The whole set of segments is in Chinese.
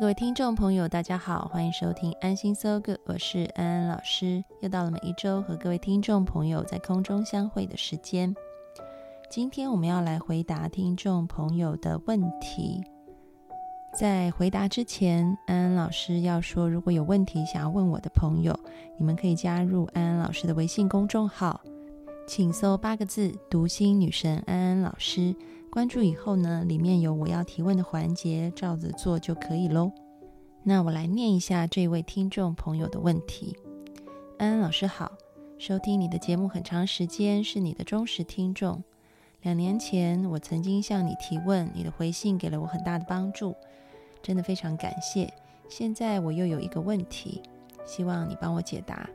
各位听众朋友，大家好，欢迎收听安心 So Good，我是安安老师。又到了每一周和各位听众朋友在空中相会的时间。今天我们要来回答听众朋友的问题。在回答之前，安安老师要说，如果有问题想要问我的朋友，你们可以加入安安老师的微信公众号，请搜八个字“读心女神安安老师”。关注以后呢，里面有我要提问的环节，照着做就可以喽。那我来念一下这位听众朋友的问题：安安老师好，收听你的节目很长时间，是你的忠实听众。两年前我曾经向你提问，你的回信给了我很大的帮助，真的非常感谢。现在我又有一个问题，希望你帮我解答。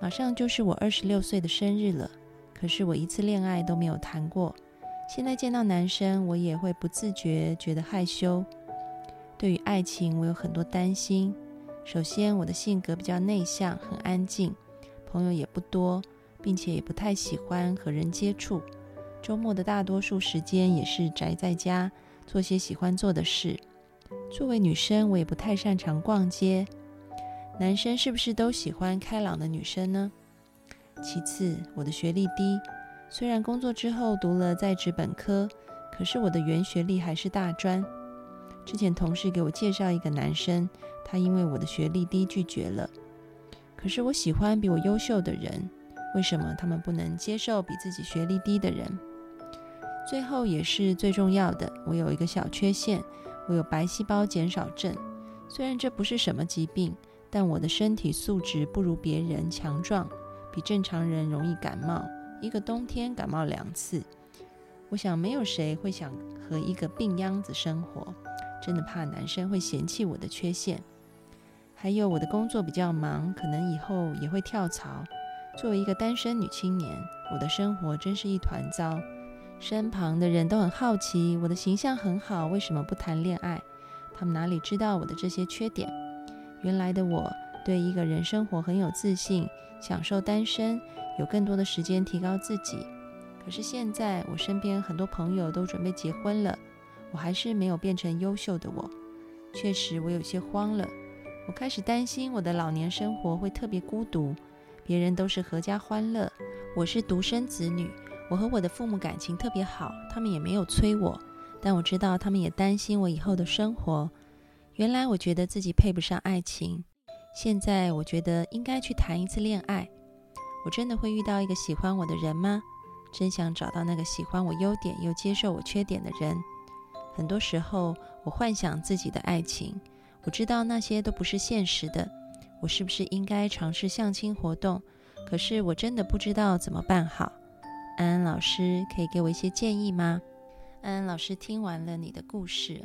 马上就是我二十六岁的生日了，可是我一次恋爱都没有谈过。现在见到男生，我也会不自觉觉得害羞。对于爱情，我有很多担心。首先，我的性格比较内向，很安静，朋友也不多，并且也不太喜欢和人接触。周末的大多数时间也是宅在家，做些喜欢做的事。作为女生，我也不太擅长逛街。男生是不是都喜欢开朗的女生呢？其次，我的学历低。虽然工作之后读了在职本科，可是我的原学历还是大专。之前同事给我介绍一个男生，他因为我的学历低拒绝了。可是我喜欢比我优秀的人，为什么他们不能接受比自己学历低的人？最后也是最重要的，我有一个小缺陷，我有白细胞减少症。虽然这不是什么疾病，但我的身体素质不如别人强壮，比正常人容易感冒。一个冬天感冒两次，我想没有谁会想和一个病秧子生活，真的怕男生会嫌弃我的缺陷。还有我的工作比较忙，可能以后也会跳槽。作为一个单身女青年，我的生活真是一团糟。身旁的人都很好奇，我的形象很好，为什么不谈恋爱？他们哪里知道我的这些缺点？原来的我对一个人生活很有自信，享受单身。有更多的时间提高自己，可是现在我身边很多朋友都准备结婚了，我还是没有变成优秀的我。确实，我有些慌了。我开始担心我的老年生活会特别孤独，别人都是阖家欢乐，我是独生子女。我和我的父母感情特别好，他们也没有催我，但我知道他们也担心我以后的生活。原来我觉得自己配不上爱情，现在我觉得应该去谈一次恋爱。我真的会遇到一个喜欢我的人吗？真想找到那个喜欢我优点又接受我缺点的人。很多时候，我幻想自己的爱情，我知道那些都不是现实的。我是不是应该尝试相亲活动？可是我真的不知道怎么办好。安安老师可以给我一些建议吗？安安老师听完了你的故事，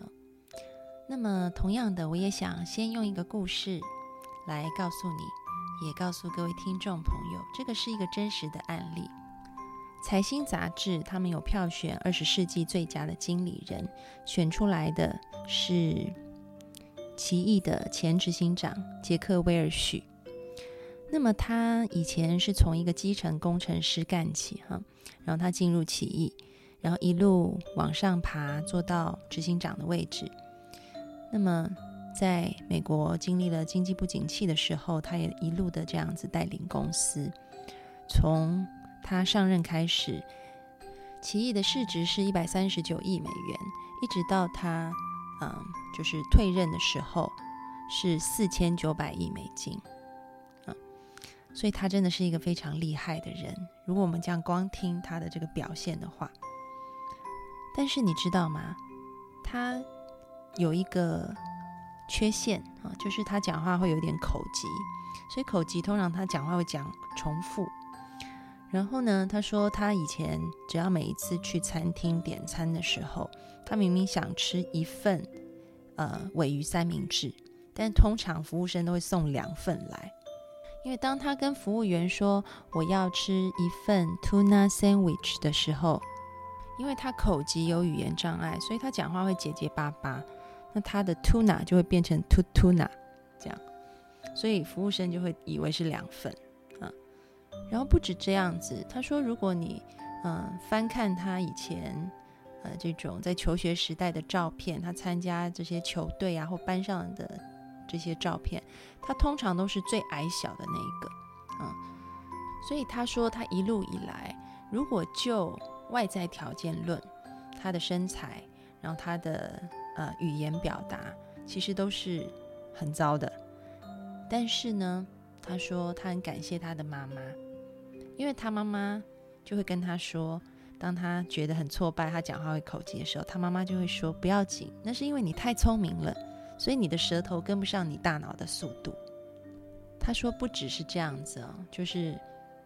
那么同样的，我也想先用一个故事来告诉你。也告诉各位听众朋友，这个是一个真实的案例。财新杂志他们有票选二十世纪最佳的经理人，选出来的是奇异的前执行长杰克威尔许。那么他以前是从一个基层工程师干起，哈，然后他进入奇异，然后一路往上爬，做到执行长的位置。那么。在美国经历了经济不景气的时候，他也一路的这样子带领公司。从他上任开始，奇异的市值是一百三十九亿美元，一直到他嗯就是退任的时候是四千九百亿美金。嗯，所以他真的是一个非常厉害的人。如果我们这样光听他的这个表现的话，但是你知道吗？他有一个。缺陷啊，就是他讲话会有点口急，所以口急通常他讲话会讲重复。然后呢，他说他以前只要每一次去餐厅点餐的时候，他明明想吃一份呃尾鱼三明治，但通常服务生都会送两份来，因为当他跟服务员说我要吃一份 tuna sandwich 的时候，因为他口急有语言障碍，所以他讲话会结结巴巴，那他的 tuna 就会变成 t tuna 这样，所以服务生就会以为是两份啊。然后不止这样子，他说，如果你嗯翻看他以前呃这种在求学时代的照片，他参加这些球队啊或班上的这些照片，他通常都是最矮小的那一个，嗯，所以他说他一路以来，如果就外在条件论，他的身材，然后他的呃语言表达，其实都是很糟的，但是呢，他说他很感谢他的妈妈。因为他妈妈就会跟他说，当他觉得很挫败，他讲话会口疾的时候，他妈妈就会说：“不要紧，那是因为你太聪明了，所以你的舌头跟不上你大脑的速度。”他说：“不只是这样子哦，就是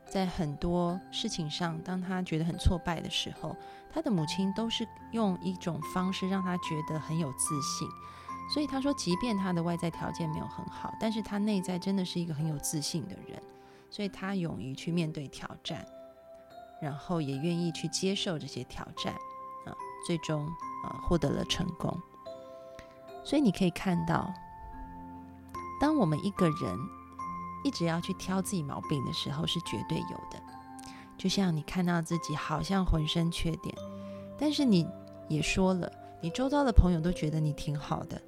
在很多事情上，当他觉得很挫败的时候，他的母亲都是用一种方式让他觉得很有自信。所以他说，即便他的外在条件没有很好，但是他内在真的是一个很有自信的人。”所以他勇于去面对挑战，然后也愿意去接受这些挑战，啊，最终啊获得了成功。所以你可以看到，当我们一个人一直要去挑自己毛病的时候，是绝对有的。就像你看到自己好像浑身缺点，但是你也说了，你周遭的朋友都觉得你挺好的，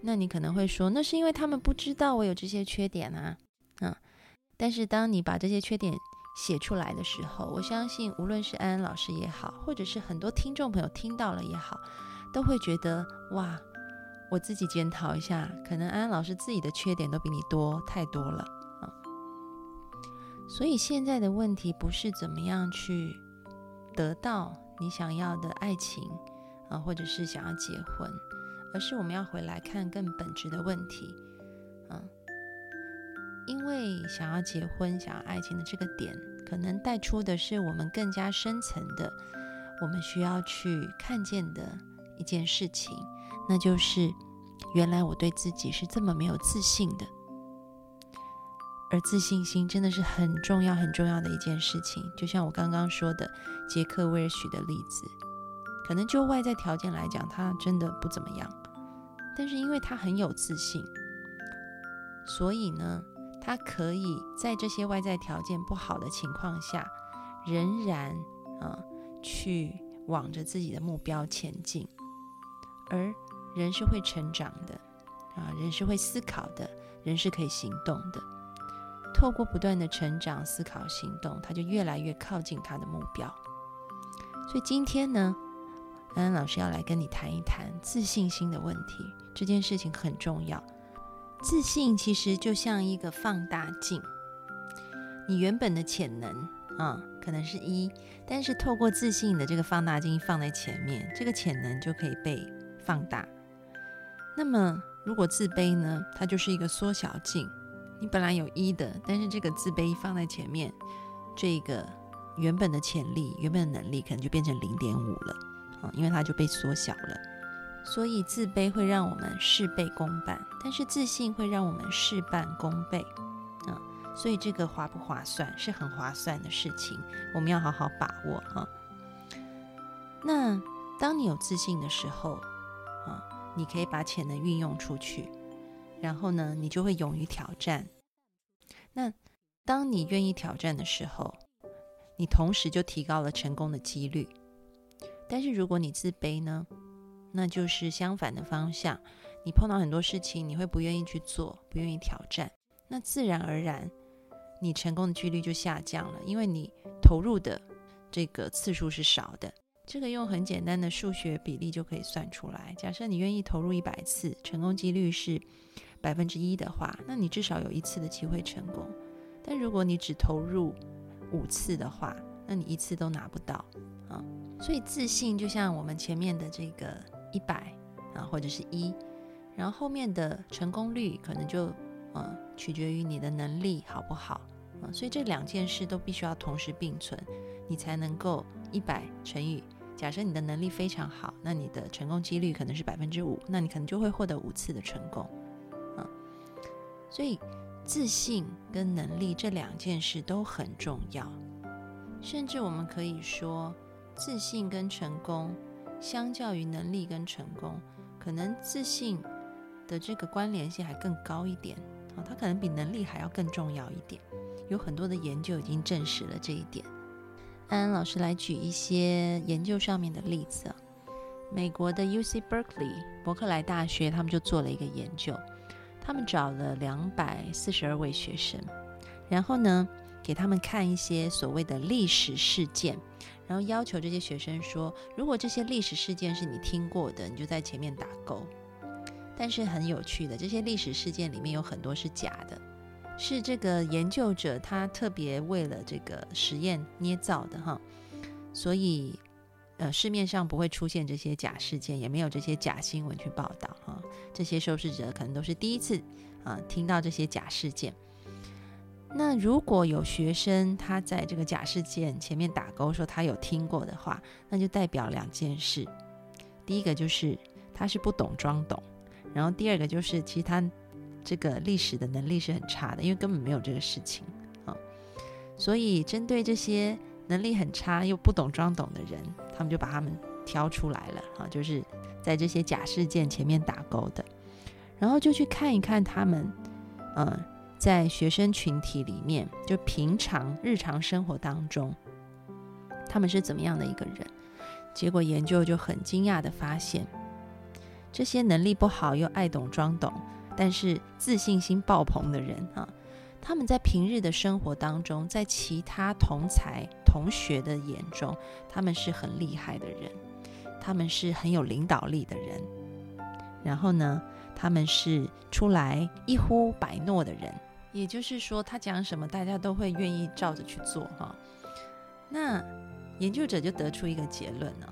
那你可能会说，那是因为他们不知道我有这些缺点啊，嗯。但是当你把这些缺点写出来的时候，我相信无论是安安老师也好，或者是很多听众朋友听到了也好，都会觉得哇，我自己检讨一下，可能安安老师自己的缺点都比你多太多了啊。所以现在的问题不是怎么样去得到你想要的爱情啊，或者是想要结婚，而是我们要回来看更本质的问题。嗯因为想要结婚、想要爱情的这个点，可能带出的是我们更加深层的，我们需要去看见的一件事情，那就是原来我对自己是这么没有自信的。而自信心真的是很重要、很重要的一件事情。就像我刚刚说的杰克·威尔许的例子，可能就外在条件来讲，他真的不怎么样，但是因为他很有自信，所以呢。他可以在这些外在条件不好的情况下，仍然啊去往着自己的目标前进。而人是会成长的，啊，人是会思考的，人是可以行动的。透过不断的成长、思考、行动，他就越来越靠近他的目标。所以今天呢，安安老师要来跟你谈一谈自信心的问题。这件事情很重要。自信其实就像一个放大镜，你原本的潜能啊，可能是一，但是透过自信的这个放大镜放在前面，这个潜能就可以被放大。那么如果自卑呢，它就是一个缩小镜，你本来有一的，但是这个自卑放在前面，这个原本的潜力、原本的能力可能就变成零点五了啊，因为它就被缩小了。所以自卑会让我们事倍功半，但是自信会让我们事半功倍，嗯，所以这个划不划算是很划算的事情，我们要好好把握啊。那当你有自信的时候，你可以把潜能运用出去，然后呢，你就会勇于挑战。那当你愿意挑战的时候，你同时就提高了成功的几率。但是如果你自卑呢？那就是相反的方向，你碰到很多事情，你会不愿意去做，不愿意挑战，那自然而然，你成功的几率就下降了，因为你投入的这个次数是少的。这个用很简单的数学比例就可以算出来。假设你愿意投入一百次，成功几率是百分之一的话，那你至少有一次的机会成功。但如果你只投入五次的话，那你一次都拿不到啊。所以自信就像我们前面的这个。一百啊，或者是一，然后后面的成功率可能就呃取决于你的能力好不好啊，所以这两件事都必须要同时并存，你才能够一百乘以。假设你的能力非常好，那你的成功几率可能是百分之五，那你可能就会获得五次的成功，啊，所以自信跟能力这两件事都很重要，甚至我们可以说，自信跟成功相较于能力跟成功，可能自信的这个关联性还更高一点，啊，它可能比能力还要更重要一点，有很多的研究已经证实了这一点。安安老师来举一些研究上面的例子啊。美国的 U C Berkeley 伯克莱大学，他们就做了一个研究，他们找了两百四十二位学生，然后呢，给他们看一些所谓的历史事件，然后要求这些学生说，如果这些历史事件是你听过的，你就在前面打勾。但是很有趣的，这些历史事件里面有很多是假的。是这个研究者他特别为了这个实验捏造的哈，所以呃市面上不会出现这些假事件，也没有这些假新闻去报道哈。这些受试者可能都是第一次啊听到这些假事件。那如果有学生他在这个假事件前面打勾说他有听过的话，那就代表两件事：第一个就是他是不懂装懂，然后第二个就是其实他。这个历史的能力是很差的，因为根本没有这个事情啊。所以针对这些能力很差又不懂装懂的人，他们就把他们挑出来了啊，就是在这些假事件前面打勾的，然后就去看一看他们，嗯，在学生群体里面，就平常日常生活当中，他们是怎么样的一个人。结果研究就很惊讶的发现，这些能力不好又爱懂装懂。但是自信心爆棚的人啊，他们在平日的生活当中，在其他同才同学的眼中，他们是很厉害的人，他们是很有领导力的人。然后呢，他们是出来一呼百诺的人，也就是说，他讲什么，大家都会愿意照着去做哈。那研究者就得出一个结论呢。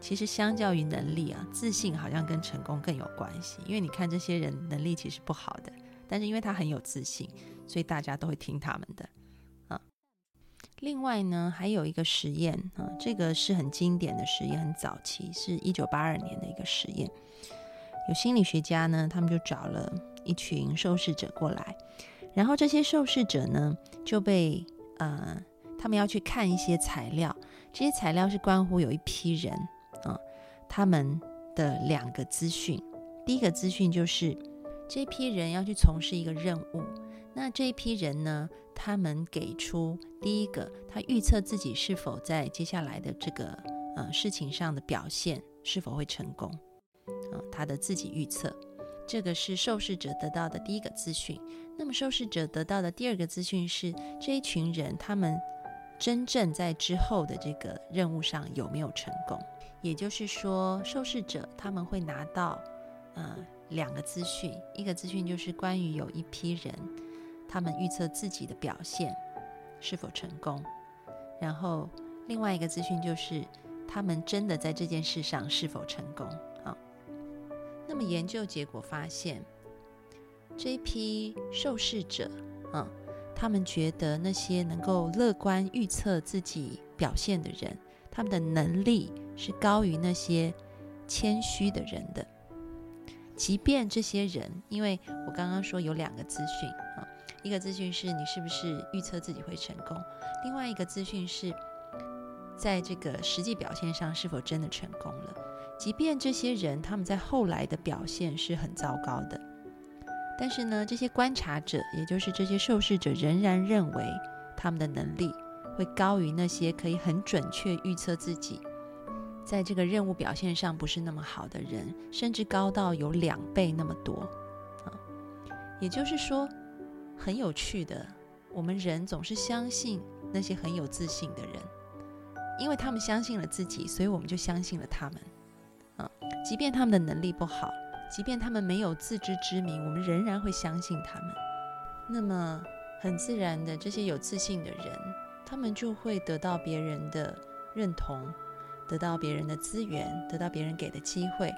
其实，相较于能力啊，自信好像跟成功更有关系。因为你看这些人能力其实不好的，但是因为他很有自信，所以大家都会听他们的啊。另外呢，还有一个实验啊，这个是很经典的实验，很早期，是一九八二年的一个实验。有心理学家呢，他们就找了一群受试者过来，然后这些受试者呢就被呃，他们要去看一些材料，这些材料是关乎有一批人。他们的两个资讯，第一个资讯就是这批人要去从事一个任务。那这一批人呢，他们给出第一个，他预测自己是否在接下来的这个呃事情上的表现是否会成功。啊，他的自己预测，这个是受试者得到的第一个资讯。那么受试者得到的第二个资讯是这一群人他们真正在之后的这个任务上有没有成功。也就是说，受试者他们会拿到，呃，两个资讯，一个资讯就是关于有一批人，他们预测自己的表现是否成功，然后另外一个资讯就是他们真的在这件事上是否成功。啊，那么研究结果发现，这一批受试者，啊，他们觉得那些能够乐观预测自己表现的人。他们的能力是高于那些谦虚的人的，即便这些人，因为我刚刚说有两个资讯啊，一个资讯是你是不是预测自己会成功，另外一个资讯是在这个实际表现上是否真的成功了。即便这些人他们在后来的表现是很糟糕的，但是呢，这些观察者，也就是这些受试者，仍然认为他们的能力。会高于那些可以很准确预测自己在这个任务表现上不是那么好的人，甚至高到有两倍那么多啊！也就是说，很有趣的，我们人总是相信那些很有自信的人，因为他们相信了自己，所以我们就相信了他们啊！即便他们的能力不好，即便他们没有自知之明，我们仍然会相信他们。那么，很自然的，这些有自信的人。他们就会得到别人的认同，得到别人的资源，得到别人给的机会，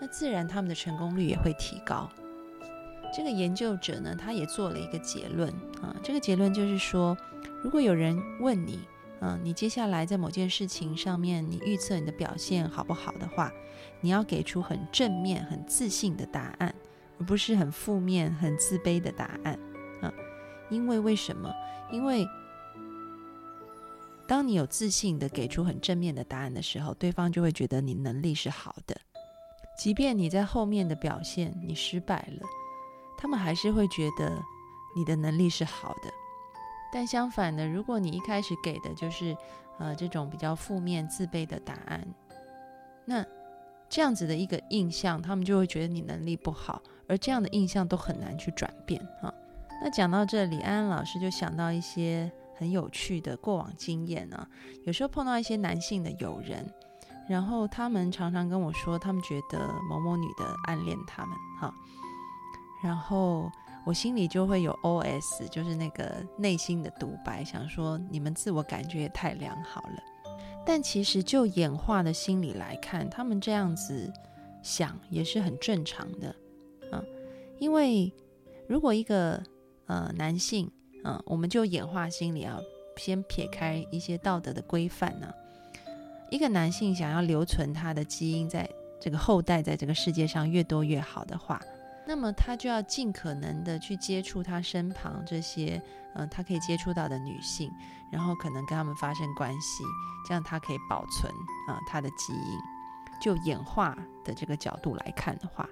那自然他们的成功率也会提高。这个研究者呢，他也做了一个结论啊，这个结论就是说，如果有人问你，嗯，你接下来在某件事情上面，你预测你的表现好不好的话，你要给出很正面、很自信的答案，而不是很负面、很自卑的答案啊。因为为什么？因为当你有自信的给出很正面的答案的时候，对方就会觉得你能力是好的，即便你在后面的表现你失败了。他们还是会觉得你的能力是好的，但相反的，如果你一开始给的就是呃这种比较负面、自卑的答案，那这样子的一个印象，他们就会觉得你能力不好，而这样的印象都很难去转变哈。那讲到这里，安安老师就想到一些很有趣的过往经验啊，有时候碰到一些男性的友人，然后他们常常跟我说，他们觉得某某女的暗恋他们哈。然后我心里就会有 O.S，就是那个内心的独白，想说你们自我感觉也太良好了。但其实就演化的心理来看，他们这样子想也是很正常的啊。因为如果一个呃男性，嗯，我们就演化心理啊，先撇开一些道德的规范呢，一个男性想要留存他的基因，在这个后代在这个世界上越多越好的话。那么他就要尽可能的去接触他身旁这些，嗯，他可以接触到的女性，然后可能跟他们发生关系，这样他可以保存啊他的基因。就演化的这个角度来看的话，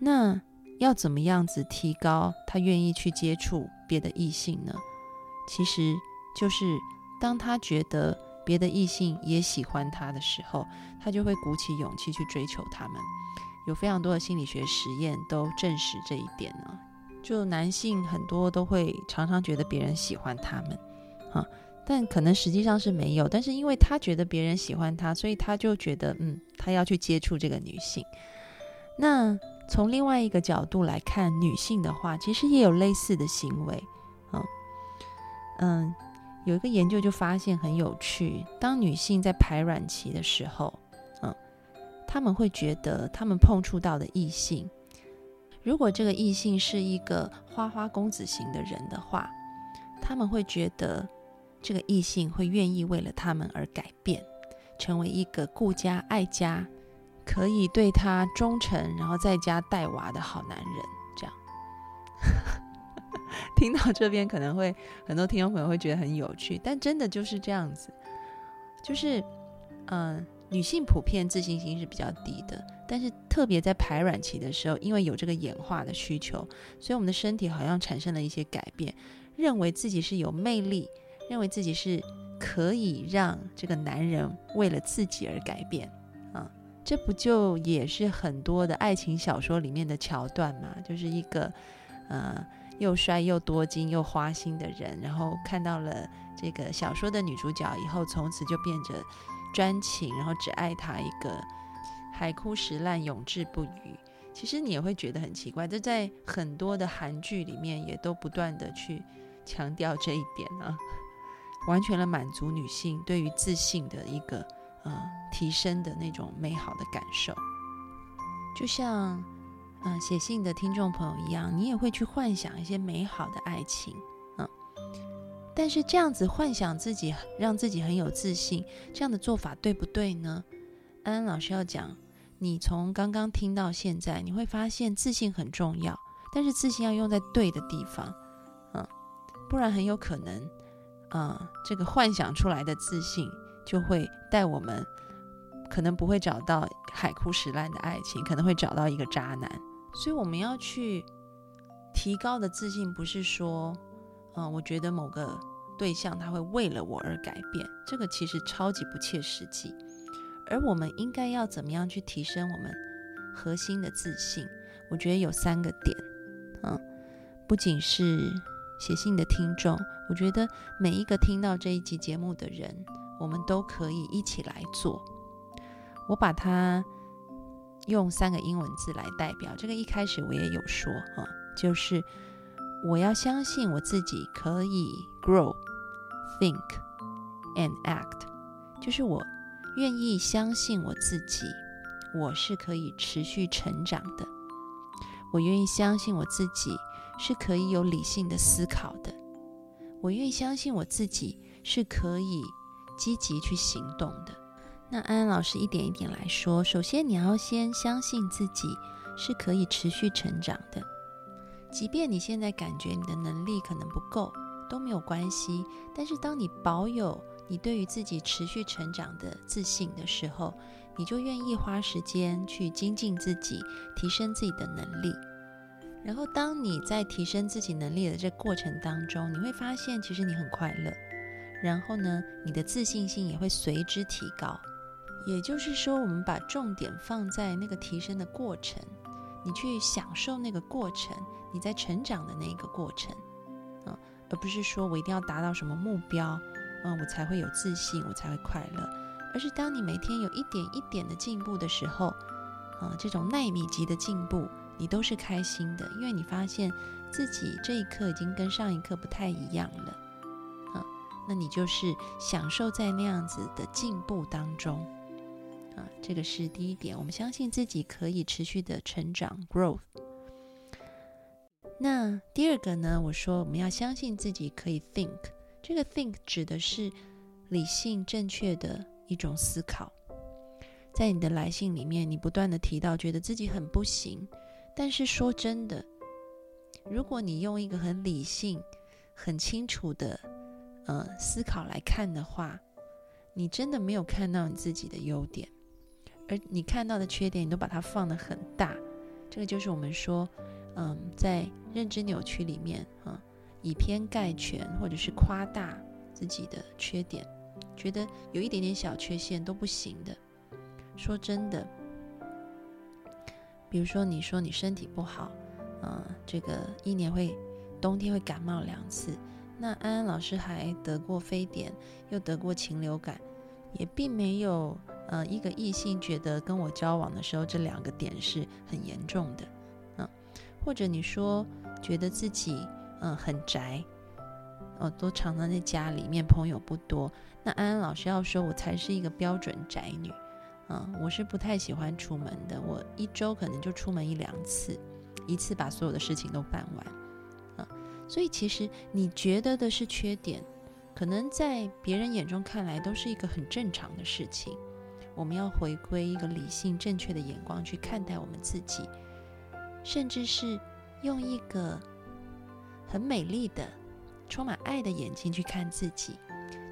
那要怎么样子提高他愿意去接触别的异性呢？其实就是当他觉得别的异性也喜欢他的时候，他就会鼓起勇气去追求他们。有非常多的心理学实验都证实这一点呢。就男性很多都会常常觉得别人喜欢他们，啊，但可能实际上是没有。但是因为他觉得别人喜欢他，所以他就觉得，嗯，他要去接触这个女性。那从另外一个角度来看，女性的话，其实也有类似的行为，嗯嗯，有一个研究就发现很有趣，当女性在排卵期的时候。嗯他们会觉得，他们碰触到的异性，如果这个异性是一个花花公子型的人的话，他们会觉得这个异性会愿意为了他们而改变，成为一个顾家爱家，可以对他忠诚，然后在家带娃的好男人。这样，听到这边可能会很多听众朋友会觉得很有趣，但真的就是这样子，就是嗯。女性普遍自信心是比较低的，但是特别在排卵期的时候，因为有这个演化的需求，所以我们的身体好像产生了一些改变，认为自己是有魅力，认为自己是可以让这个男人为了自己而改变！这不就也是很多的爱情小说里面的桥段吗？就是一个呃又帅又多金又花心的人，然后看到了这个小说的女主角以后，从此就变着。专情，然后只爱他一个，海枯石烂，永志不渝。其实你也会觉得很奇怪，这在很多的韩剧里面也都不断的去强调这一点啊，完全的满足女性对于自信的一个呃提升的那种美好的感受。就像嗯写信的听众朋友一样，你也会去幻想一些美好的爱情。嗯但是这样子幻想自己，让自己很有自信，这样的做法对不对呢？安安老师要讲，你从刚刚听到现在，你会发现自信很重要，但是自信要用在对的地方，嗯，不然很有可能，啊，这个幻想出来的自信就会带我们，可能不会找到海枯石烂的爱情，可能会找到一个渣男。所以我们要去提高的自信，不是说。嗯，我觉得某个对象他会为了我而改变，这个其实超级不切实际。而我们应该要怎么样去提升我们核心的自信？我觉得有三个点。嗯，不仅是写信的听众，我觉得每一个听到这一集节目的人，我们都可以一起来做。我把它用三个英文字来代表。这个一开始我也有说，哈，就是。我要相信我自己可以 grow, think, and act，就是我愿意相信我自己，我是可以持续成长的。我愿意相信我自己是可以有理性的思考的，我愿意相信我自己是可以积极去行动的。那安安老师一点一点来说，首先你要先相信自己是可以持续成长的，即便你现在感觉你的能力可能不够都没有关系。但是当你保有你对于自己持续成长的自信的时候，你就愿意花时间去精进自己，提升自己的能力。然后，当你在提升自己能力的这过程当中，你会发现其实你很快乐。然后呢，你的自信心也会随之提高。也就是说，我们把重点放在那个提升的过程，你去享受那个过程，你在成长的那个过程，啊，而不是说我一定要达到什么目标，嗯，我才会有自信，我才会快乐。而是当你每天有一点一点的进步的时候，啊，这种纳米级的进步，你都是开心的，因为你发现自己这一刻已经跟上一刻不太一样了，那你就是享受在那样子的进步当中，啊，这个是第一点，我们相信自己可以持续的成长 （growth）。那第二个呢？我说我们要相信自己可以 think，这个 think 指的是理性正确的。一种思考，在你的来信里面，你不断的提到觉得自己很不行，但是说真的，如果你用一个很理性、很清楚的呃思考来看的话，你真的没有看到你自己的优点，而你看到的缺点，你都把它放得很大。这个就是我们说，嗯，在认知扭曲里面啊，以偏概全或者是夸大自己的缺点。觉得有一点点小缺陷都不行的。说真的，比如说你说你身体不好，嗯，这个一年会冬天会感冒两次。那安安老师还得过非典，又得过禽流感，也并没有呃一个异性觉得跟我交往的时候这两个点是很严重的，嗯，或者你说觉得自己嗯很宅。哦，都常常在家里面，朋友不多。那安安老师要说，我才是一个标准宅女，嗯，我是不太喜欢出门的。我一周可能就出门一两次，一次把所有的事情都办完，所以其实你觉得的是缺点，可能在别人眼中看来都是一个很正常的事情。我们要回归一个理性正确的眼光去看待我们自己，甚至是用一个很美丽的。充满爱的眼睛去看自己，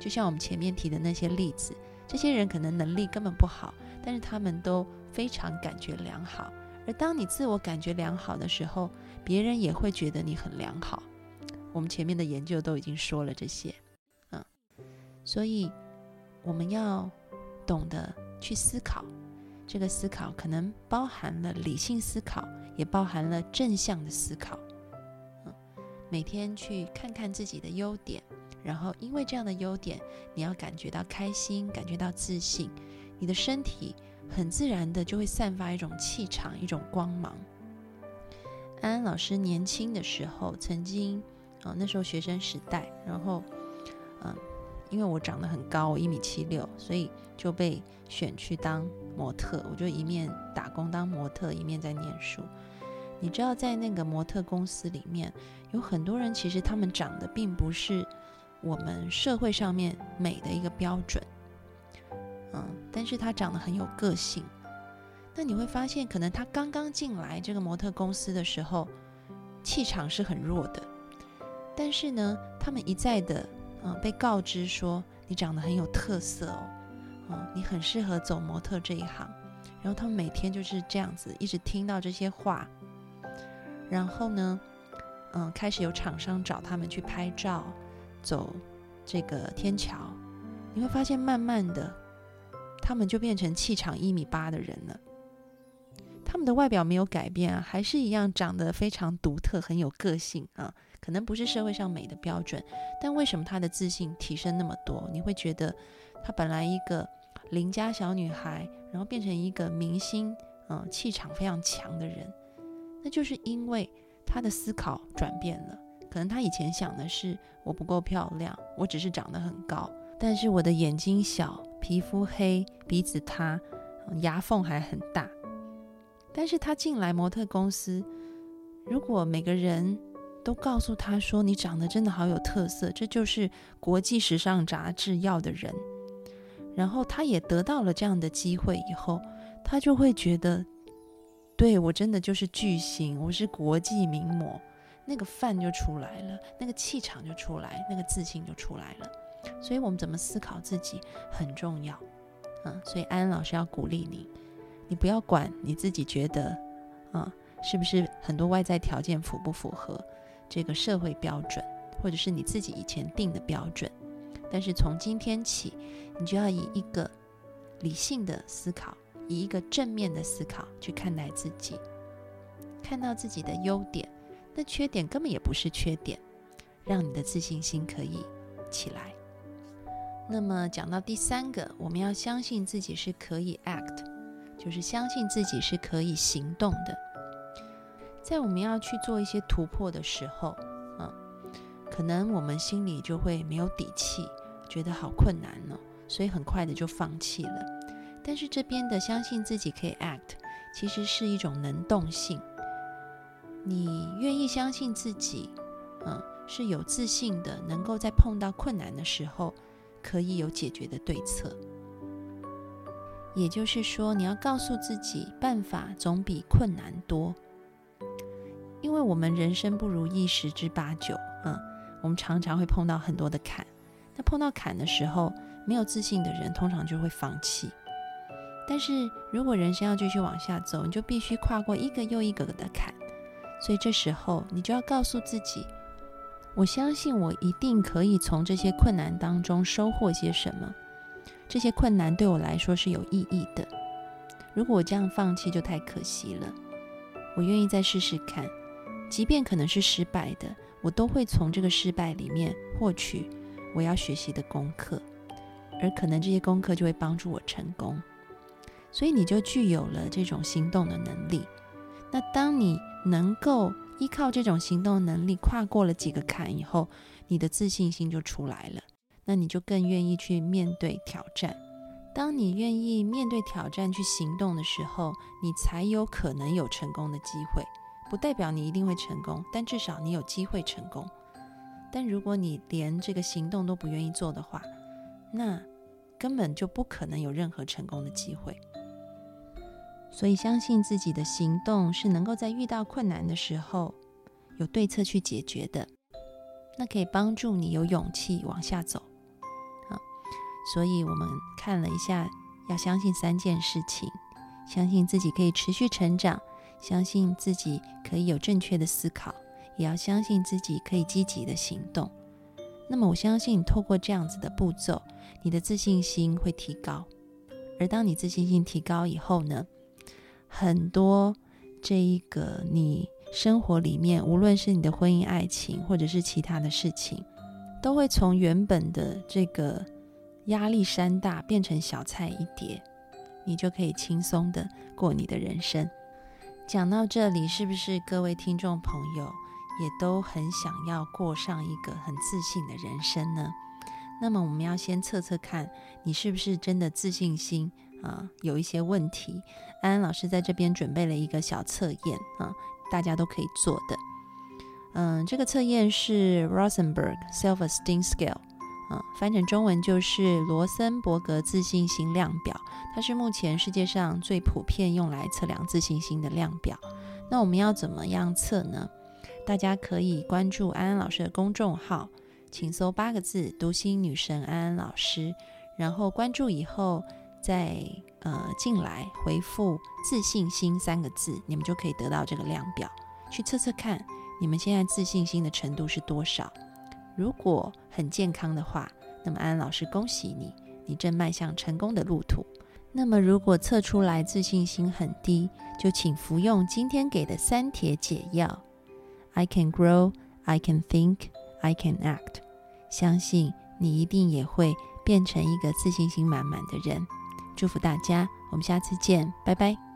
就像我们前面提的那些例子，这些人可能能力根本不好，但是他们都非常感觉良好。而当你自我感觉良好的时候，别人也会觉得你很良好。我们前面的研究都已经说了这些，嗯，所以我们要懂得去思考，这个思考可能包含了理性思考，也包含了正向的思考。嗯每天去看看自己的优点，然后因为这样的优点，你要感觉到开心，感觉到自信，你的身体很自然的就会散发一种气场，一种光芒。安安老师年轻的时候，曾经啊，那时候学生时代，然后嗯，因为我长得很高，我一米七六，所以就被选去当模特，我就一面打工当模特，一面在念书。你知道，在那个模特公司里面，有很多人其实他们长得并不是我们社会上面美的一个标准，嗯，但是他长得很有个性。那你会发现，可能他刚刚进来这个模特公司的时候，气场是很弱的。但是呢，他们一再的嗯被告知说，你长得很有特色哦，嗯，你很适合走模特这一行。然后他们每天就是这样子，一直听到这些话。然后呢，嗯，开始有厂商找他们去拍照，走这个天桥，你会发现，慢慢的，他们就变成气场一米八的人了。他们的外表没有改变啊，还是一样长得非常独特，很有个性啊。可能不是社会上美的标准，但为什么他的自信提升那么多？你会觉得，他本来一个邻家小女孩，然后变成一个明星，嗯，气场非常强的人。那就是因为他的思考转变了，可能他以前想的是我不够漂亮，我只是长得很高，但是我的眼睛小，皮肤黑，鼻子塌，牙缝还很大。但是他进来模特公司，如果每个人都告诉他说你长得真的好有特色，这就是国际时尚杂志要的人，然后他也得到了这样的机会以后，他就会觉得，对我真的就是巨星，我是国际名模，那个范就出来了，那个气场就出来，那个自信就出来了。所以，我们怎么思考自己很重要，嗯，所以安安老师要鼓励你，你不要管你自己觉得，啊，是不是很多外在条件符不符合这个社会标准，或者是你自己以前定的标准，但是从今天起，你就要以一个理性的思考，以一个正面的思考去看待自己，看到自己的优点，那缺点根本也不是缺点，让你的自信心可以起来。那么讲到第三个，我们要相信自己是可以 act，就是相信自己是可以行动的。在我们要去做一些突破的时候，嗯，可能我们心里就会没有底气，觉得好困难呢，所以很快的就放弃了。但是这边的相信自己可以 act，其实是一种能动性。你愿意相信自己，嗯，是有自信的，能够在碰到困难的时候。可以有解决的对策，也就是说，你要告诉自己，办法总比困难多。因为我们人生不如意十之八九，嗯，我们常常会碰到很多的坎。那碰到坎的时候，没有自信的人通常就会放弃。但是如果人生要继续往下走，你就必须跨过一个又一个的坎。所以这时候，你就要告诉自己。我相信我一定可以从这些困难当中收获些什么。这些困难对我来说是有意义的。如果我这样放弃，就太可惜了。我愿意再试试看，即便可能是失败的，我都会从这个失败里面获取我要学习的功课，而可能这些功课就会帮助我成功。所以你就具有了这种行动的能力。那当你能够。依靠这种行动能力，跨过了几个坎以后，你的自信心就出来了。那你就更愿意去面对挑战。当你愿意面对挑战去行动的时候，你才有可能有成功的机会。不代表你一定会成功，但至少你有机会成功。但如果你连这个行动都不愿意做的话，那根本就不可能有任何成功的机会。所以，相信自己的行动是能够在遇到困难的时候有对策去解决的，那可以帮助你有勇气往下走。啊，所以我们看了一下，要相信三件事情：相信自己可以持续成长，相信自己可以有正确的思考，也要相信自己可以积极的行动。那么，我相信透过这样子的步骤，你的自信心会提高。而当你自信心提高以后呢？很多这一个你生活里面，无论是你的婚姻、爱情，或者是其他的事情，都会从原本的这个压力山大变成小菜一碟，你就可以轻松的过你的人生。讲到这里，是不是各位听众朋友也都很想要过上一个很自信的人生呢？那么我们要先测测看，你是不是真的自信心？啊，有一些问题，安安老师在这边准备了一个小测验啊，大家都可以做的。嗯，这个测验是 Rosenberg Self Esteem Scale，嗯，翻成中文就是罗森伯格自信心量表。它是目前世界上最普遍用来测量自信心的量表。那我们要怎么样测呢？大家可以关注安安老师的公众号，请搜八个字“读心女神安安老师”，然后关注以后。再呃进来回复自信心三个字，你们就可以得到这个量表，去测测看你们现在自信心的程度是多少。如果很健康的话，那么安安老师恭喜你，你正迈向成功的路途。那么如果测出来自信心很低，就请服用今天给的三铁解药。I can grow, I can think, I can act。相信你一定也会变成一个自信心满满的人。祝福大家，我们下次见，拜拜。